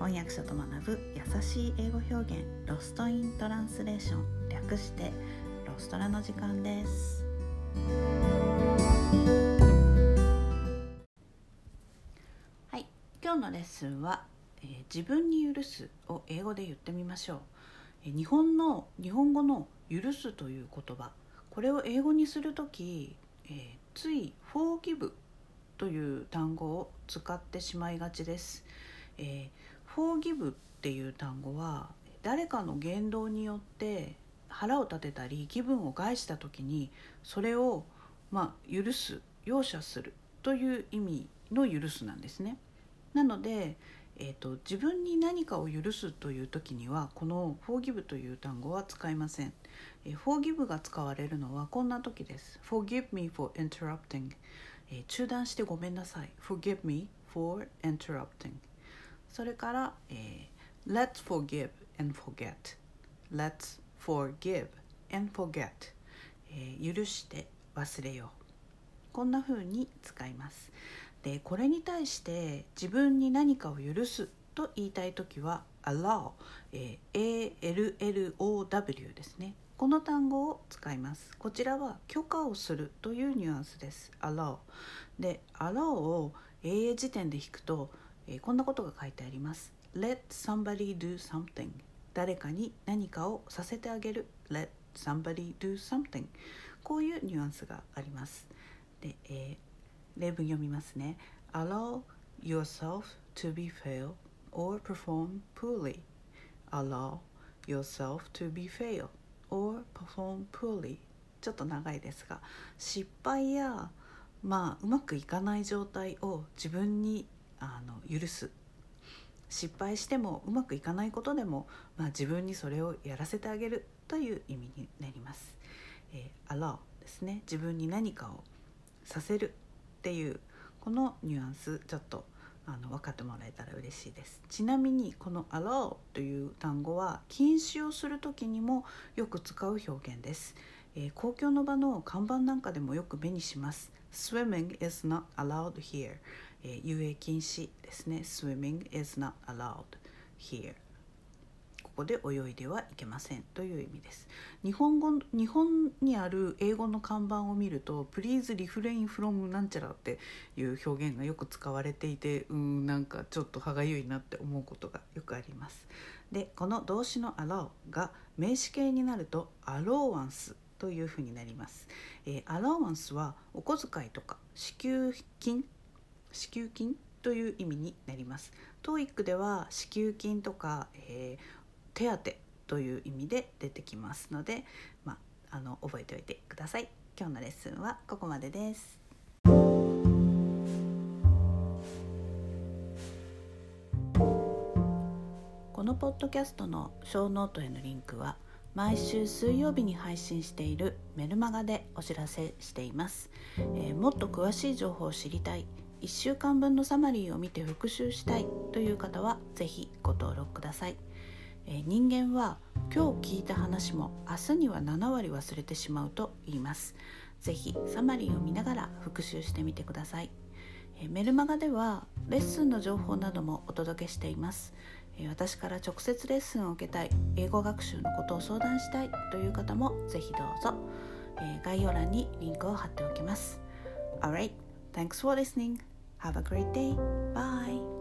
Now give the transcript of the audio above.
翻訳者と学ぶ優しい英語表現ロストイントランスレーション略してロストラの時間です。はい今日のレッスンは、えー自分に許すを英語で言ってみましょう、えー日本の日本語の許すという言葉。これを英語にするとき、えーつい forgive という単語を使ってしまいがちです、えー、forgive っていう単語は誰かの言動によって腹を立てたり気分を害した時にそれをまあ許す容赦するという意味の許すなんですね。なので、えー、と自分に何かを許すという時にはこの forgive という単語は使いません、えー forgive が使われるのはこんな時です forgive me for interrupting えー中断してごめんなさい Forgive me for interrupting それから、えー Let's forgive and forget Let's forgive and forget、えー許して忘れよう。こんな風に使います。でこれに対して自分に何かを許すと言いたい時は allow、えー ALLOW ですね。この単語を使います。こちらは許可をするというニュアンスです。allow で allow を英英辞典で引くと、えーこんなことが書いてあります let somebody do something 誰かに何かをさせてあげる let somebody do something こういうニュアンスがありますで、えー例文読みますね allow yourself to be fail or perform poorly allow yourself to be fail or perform poorly ちょっと長いですが失敗やまあうまくいかない状態を自分にあの許す。失敗してもうまくいかないことでも、まあ、自分にそれをやらせてあげるという意味になります。えー allow ですね。自分に何かをさせるっていうこのニュアンスちょっとあの分かってもらえたら嬉しいです。ちなみにこの allow という単語は禁止をする時にもよく使う表現です、えー公共の場の看板なんかでもよく目にします。Swimming is not allowed here、えー遊泳禁止ですね。Swimming is not allowed here. ここで泳いではいけませんという意味です。日本語日本にある英語の看板を見ると「Please refrain from なんちゃら」っていう表現がよく使われていてうんなんかちょっと歯がゆいなって思うことがよくあります。でこの動詞の allow が名詞形になると allowance というふうになります、えー、allowance はお小遣いとか支給金支給金という意味になります。TOEIC では支給金とか、えー手当という意味で出てきますので、まあ、あの覚えておいてください。今日のレッスンはここまでです。このポッドキャストのショーノートへのリンクは毎週水曜日に配信しているメルマガでお知らせしています、えーもっと詳しい情報を知りたい。1週間分のサマリーを見て復習したいという方はぜひご登録ください。えー人間は今日聞いた話も明日には7割忘れてしまうと言います。ぜひサマリーを見ながら復習してみてください。えーメルマガではレッスンの情報などもお届けしています。私から直接レッスンを受けたい英語学習のことを相談したいという方もぜひどうぞ。え概要欄にリンクを貼っておきます。Alright, thanks for listening. Have a great day. Bye.